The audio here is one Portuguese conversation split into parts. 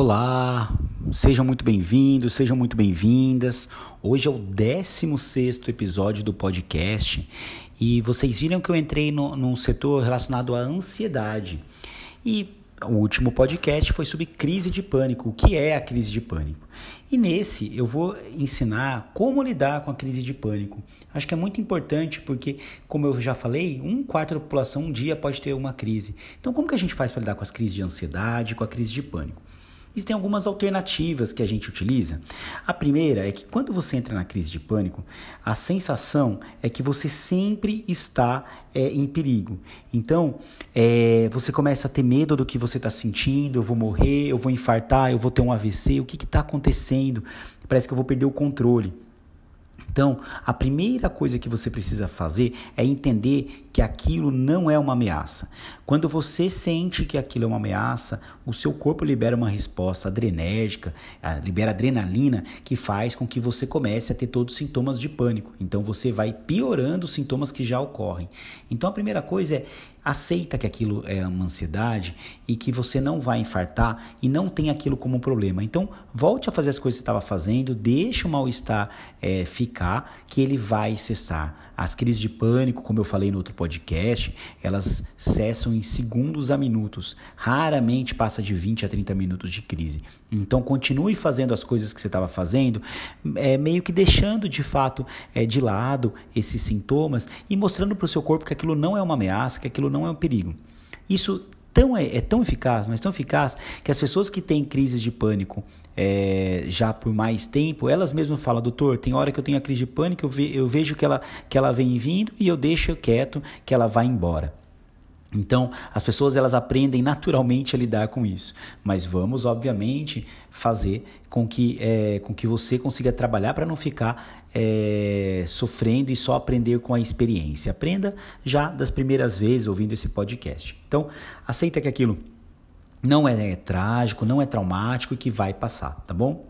Olá, sejam muito bem-vindos, sejam muito bem-vindas. Hoje é o 16 episódio do podcast e vocês viram que eu entrei no, num setor relacionado à ansiedade. E o último podcast foi sobre crise de pânico, o que é a crise de pânico. E nesse eu vou ensinar como lidar com a crise de pânico. Acho que é muito importante porque, como eu já falei, um quarto da população um dia pode ter uma crise. Então, como que a gente faz para lidar com as crises de ansiedade, com a crise de pânico? Existem algumas alternativas que a gente utiliza. A primeira é que quando você entra na crise de pânico, a sensação é que você sempre está é, em perigo. Então, é, você começa a ter medo do que você está sentindo: eu vou morrer, eu vou infartar, eu vou ter um AVC, o que está acontecendo? Parece que eu vou perder o controle. Então, a primeira coisa que você precisa fazer é entender que aquilo não é uma ameaça. Quando você sente que aquilo é uma ameaça, o seu corpo libera uma resposta adrenérgica, ah, libera adrenalina, que faz com que você comece a ter todos os sintomas de pânico. Então, você vai piorando os sintomas que já ocorrem. Então, a primeira coisa é aceita que aquilo é uma ansiedade e que você não vai infartar e não tem aquilo como um problema. Então, volte a fazer as coisas que você estava fazendo, deixe o mal-estar é, ficar, que ele vai cessar. As crises de pânico, como eu falei no outro podcast, elas cessam em segundos a minutos. Raramente passa de 20 a 30 minutos de crise. Então continue fazendo as coisas que você estava fazendo, é, meio que deixando de fato é, de lado esses sintomas e mostrando para o seu corpo que aquilo não é uma ameaça, que aquilo não é um perigo. Isso tão, é, é, tão eficaz, mas tão eficaz, que as pessoas que têm crises de pânico é, já por mais tempo, elas mesmas falam, doutor, tem hora que eu tenho a crise de pânico, eu, ve, eu vejo que ela, que ela vem vindo e eu deixo quieto que ela vai embora. Então, as pessoas elas aprendem naturalmente a lidar com isso, mas vamos, obviamente, fazer com que, é, com que você consiga trabalhar para não ficar é, sofrendo e só aprender com a experiência. Aprenda já das primeiras vezes ouvindo esse podcast. Então, aceita que aquilo não é, é trágico, não é traumático e que vai passar, tá bom?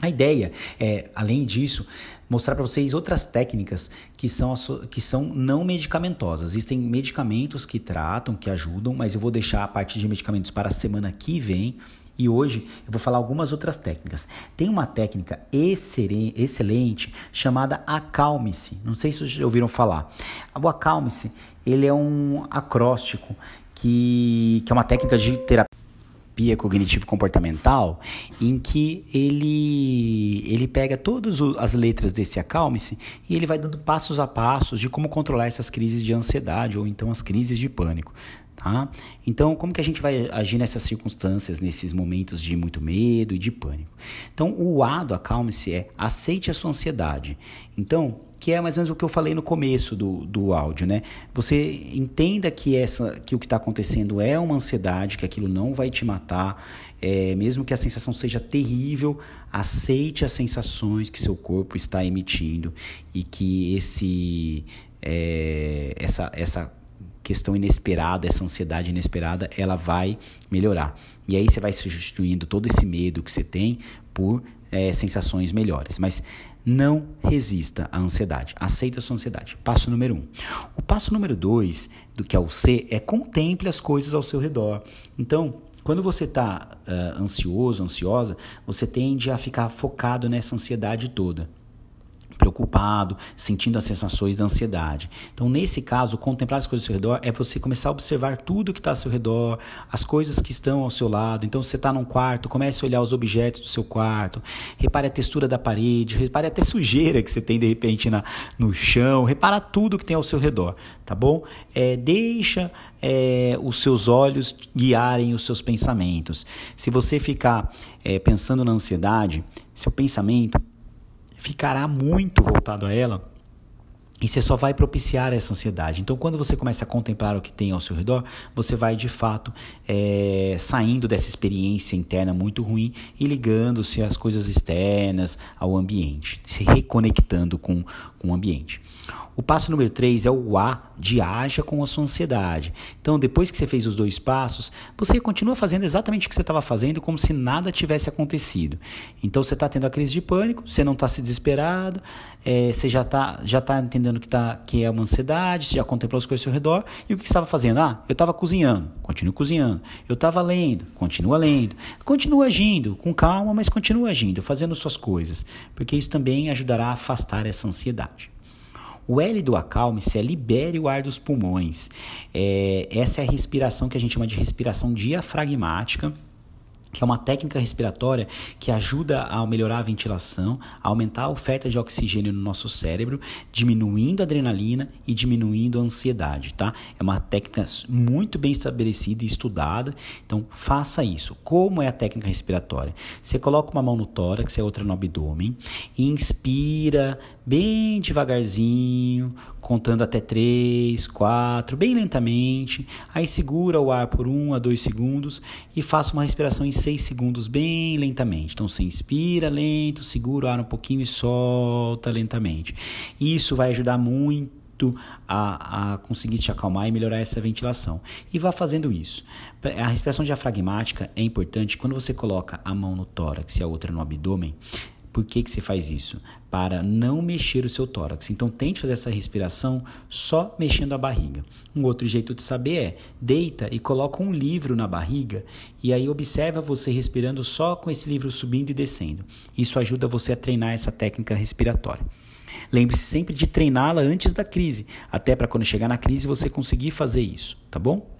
A ideia é, além disso, mostrar para vocês outras técnicas que são, que são não medicamentosas. Existem medicamentos que tratam, que ajudam, mas eu vou deixar a parte de medicamentos para a semana que vem. E hoje eu vou falar algumas outras técnicas. Tem uma técnica excelente chamada acalme-se. Não sei se vocês ouviram falar. O acalme-se, ele é um acróstico que, que é uma técnica de terapia terapia cognitivo-comportamental, em que ele, ele pega todas as letras desse acalme-se e ele vai dando passos a passos de como controlar essas crises de ansiedade ou então as crises de pânico. Tá? Então, como que a gente vai agir nessas circunstâncias, nesses momentos de muito medo e de pânico? Então, o A do acalme-se é aceite a sua ansiedade. Então, que é mais ou menos o que eu falei no começo do, do áudio, né? Você entenda que, essa, que o que está acontecendo é uma ansiedade, que aquilo não vai te matar, é, mesmo que a sensação seja terrível, aceite as sensações que seu corpo está emitindo e que esse, é, essa, essa questão inesperada, essa ansiedade inesperada, ela vai melhorar. E aí você vai substituindo todo esse medo que você tem por é, sensações melhores. Mas não resista à ansiedade. Aceita a sua ansiedade. Passo número um. O passo número dois, do que é o C, é contemple as coisas ao seu redor. Então, quando você está uh, ansioso, ansiosa, você tende a ficar focado nessa ansiedade toda preocupado, sentindo as sensações da ansiedade. Então, nesse caso, contemplar as coisas ao seu redor é você começar a observar tudo que está ao seu redor, as coisas que estão ao seu lado. Então, você está num quarto, comece a olhar os objetos do seu quarto, repare a textura da parede, repare até sujeira que você tem de repente na, no chão, repara tudo que tem ao seu redor, tá bom? É, deixa é, os seus olhos guiarem os seus pensamentos. Se você ficar é, pensando na ansiedade, seu pensamento ficará muito voltado a ela e você só vai propiciar essa ansiedade. Então, quando você começa a contemplar o que tem ao seu redor, você vai de fato é, saindo dessa experiência interna muito ruim e ligando-se às coisas externas, ao ambiente, se reconectando com, com o ambiente. O passo número 3 é o A de haja com a sua ansiedade. Então, depois que você fez os dois passos, você continua fazendo exatamente o que você estava fazendo, como se nada tivesse acontecido. Então, você está tendo a crise de pânico, você não está se desesperado, é, você já está já tá entendendo que, tá, que é uma ansiedade, já contemplou as coisas ao seu redor, e o que estava fazendo? Ah, eu estava cozinhando, continue cozinhando. Eu estava lendo, continua lendo. Continua agindo, com calma, mas continua agindo, fazendo suas coisas, porque isso também ajudará a afastar essa ansiedade. O L do acalme-se é libere o ar dos pulmões. É, essa é a respiração que a gente chama de respiração diafragmática que é uma técnica respiratória que ajuda a melhorar a ventilação, a aumentar a oferta de oxigênio no nosso cérebro, diminuindo a adrenalina e diminuindo a ansiedade, tá? É uma técnica muito bem estabelecida e estudada, então faça isso. Como é a técnica respiratória? Você coloca uma mão no tórax e a outra no abdômen, inspira bem devagarzinho, contando até 3, 4, bem lentamente. Aí segura o ar por 1 a 2 segundos e faça uma respiração em 6 segundos bem lentamente. Então você inspira lento, segura o ar um pouquinho e solta lentamente. Isso vai ajudar muito a, a, conseguir te acalmar e melhorar essa ventilação. E vá fazendo isso. A respiração diafragmática é importante quando você coloca a mão no tórax e a outra no abdômen. Por que, que você faz isso? Para não mexer o seu tórax. Então tente fazer essa respiração só mexendo a barriga. Um outro jeito de saber é deita e coloca um livro na barriga e aí observa você respirando só com esse livro subindo e descendo. Isso ajuda você a treinar essa técnica respiratória. Lembre-se sempre de treiná-la antes da crise, até para quando chegar na crise você conseguir fazer isso, tá bom?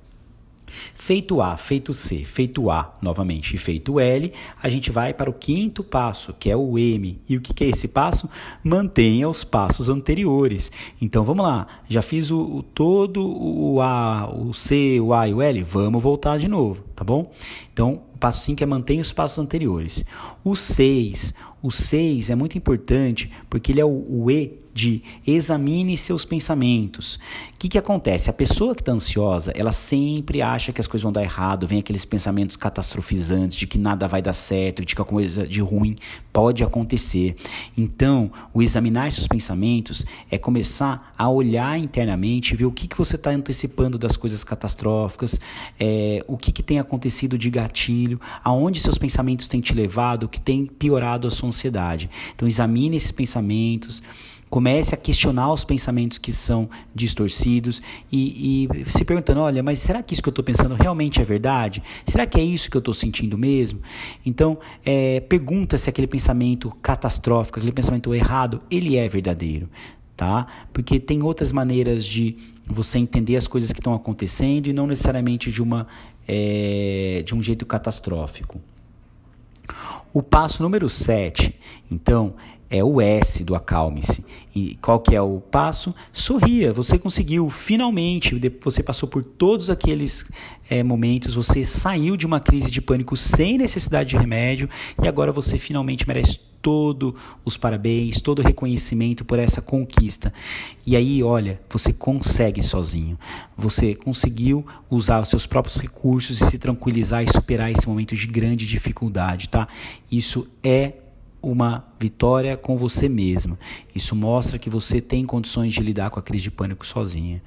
Feito A, feito C, feito A novamente e feito L, a gente vai para o quinto passo, que é o M. E o que é esse passo? Mantenha os passos anteriores. Então vamos lá, já fiz o, o todo o A, o C, o A e o L, vamos voltar de novo, tá bom? Então o passo 5 é mantenha os passos anteriores. O 6, o 6 é muito importante porque ele é o, o E de examine seus pensamentos. O que, que acontece? A pessoa que está ansiosa, ela sempre acha que as coisas vão dar errado, vem aqueles pensamentos catastrofizantes de que nada vai dar certo, de que a coisa de ruim pode acontecer. Então, o examinar seus pensamentos é começar a olhar internamente, ver o que, que você está antecipando das coisas catastróficas, é, o que, que tem acontecido de gatilho, aonde seus pensamentos têm te levado, o que tem piorado a sua ansiedade. Então, examine esses pensamentos. Comece a questionar os pensamentos que são distorcidos e, e se perguntando: olha, mas será que isso que eu estou pensando realmente é verdade? Será que é isso que eu estou sentindo mesmo? Então, é, pergunta se aquele pensamento catastrófico, aquele pensamento errado, ele é verdadeiro, tá? Porque tem outras maneiras de você entender as coisas que estão acontecendo e não necessariamente de uma é, de um jeito catastrófico. O passo número 7, então, é o S do acalme-se. E qual que é o passo? Sorria, você conseguiu, finalmente, você passou por todos aqueles é, momentos, você saiu de uma crise de pânico sem necessidade de remédio e agora você finalmente merece todo os parabéns, todo o reconhecimento por essa conquista. E aí, olha, você consegue sozinho. Você conseguiu usar os seus próprios recursos e se tranquilizar e superar esse momento de grande dificuldade, tá? Isso é uma vitória com você mesma. Isso mostra que você tem condições de lidar com a crise de pânico sozinha.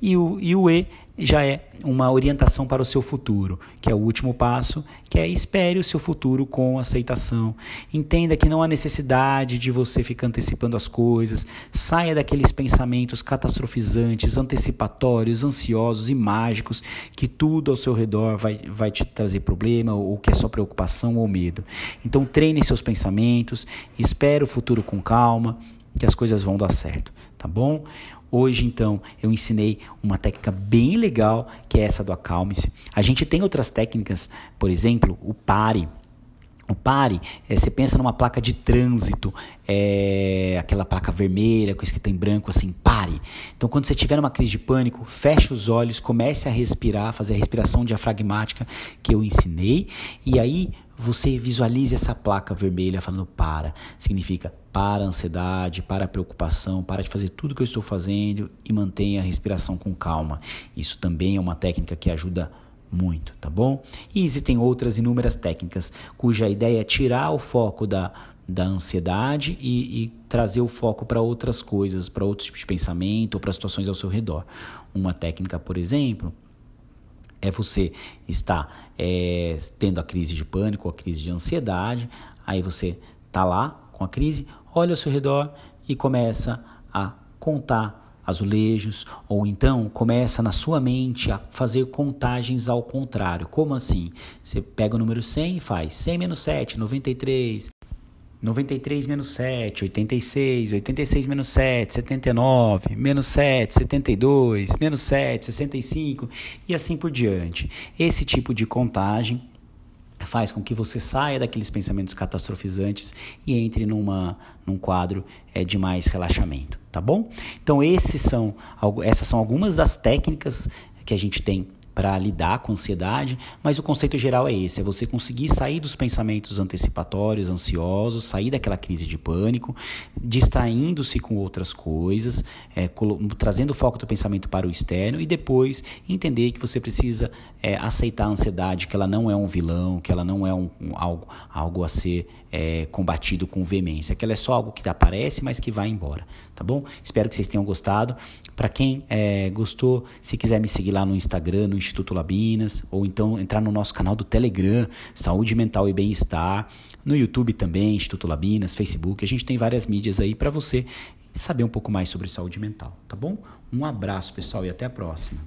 E o, e o E já é uma orientação para o seu futuro, que é o último passo, que é espere o seu futuro com aceitação. Entenda que não há necessidade de você ficar antecipando as coisas, saia daqueles pensamentos catastrofizantes, antecipatórios, ansiosos e mágicos, que tudo ao seu redor vai, vai te trazer problema ou que é só preocupação ou medo. Então treine seus pensamentos, espere o futuro com calma, que as coisas vão dar certo, tá bom? Hoje, então, eu ensinei uma técnica bem legal, que é essa do acalme-se. A gente tem outras técnicas, por exemplo, o pare. O pare, é, você pensa numa placa de trânsito, é, aquela placa vermelha com escrita em branco assim, pare. Então, quando você tiver numa crise de pânico, feche os olhos, comece a respirar, fazer a respiração diafragmática que eu ensinei, e aí você visualize essa placa vermelha falando para. Significa para a ansiedade, para a preocupação, para de fazer tudo que eu estou fazendo e mantenha a respiração com calma. Isso também é uma técnica que ajuda muito, tá bom? E existem outras inúmeras técnicas cuja ideia é tirar o foco da, da ansiedade e, e trazer o foco para outras coisas, para outros tipos de pensamento ou para situações ao seu redor. Uma técnica, por exemplo, é você estar é, tendo a crise de pânico, a crise de ansiedade, aí você tá lá com a crise, olha ao seu redor e começa a contar azulejos, ou então começa na sua mente a fazer contagens ao contrário. Como assim? Você pega o número 100 e faz 100 menos 7, 93, 93 menos 7, 86, 86 menos 7, 79, menos 7, 72, menos 7, 65 e assim por diante. Esse tipo de contagem faz com que você saia daqueles pensamentos catastrofizantes e entre numa, num quadro é, de mais relaxamento, tá bom? Então esses são, essas são algumas das técnicas que a gente tem para lidar com ansiedade, mas o conceito geral é esse: é você conseguir sair dos pensamentos antecipatórios, ansiosos, sair daquela crise de pânico, distraindo-se com outras coisas, é, trazendo o foco do pensamento para o externo e depois entender que você precisa é, aceitar a ansiedade, que ela não é um vilão, que ela não é um, um algo, algo a ser é, combatido com veemência, que ela é só algo que aparece, mas que vai embora, tá bom? Espero que vocês tenham gostado. Para quem é, gostou, se quiser me seguir lá no Instagram, no Instituto Labinas, ou então entrar no nosso canal do Telegram, Saúde Mental e Bem-Estar, no YouTube também, Instituto Labinas, Facebook, a gente tem várias mídias aí para você saber um pouco mais sobre saúde mental, tá bom? Um abraço, pessoal, e até a próxima.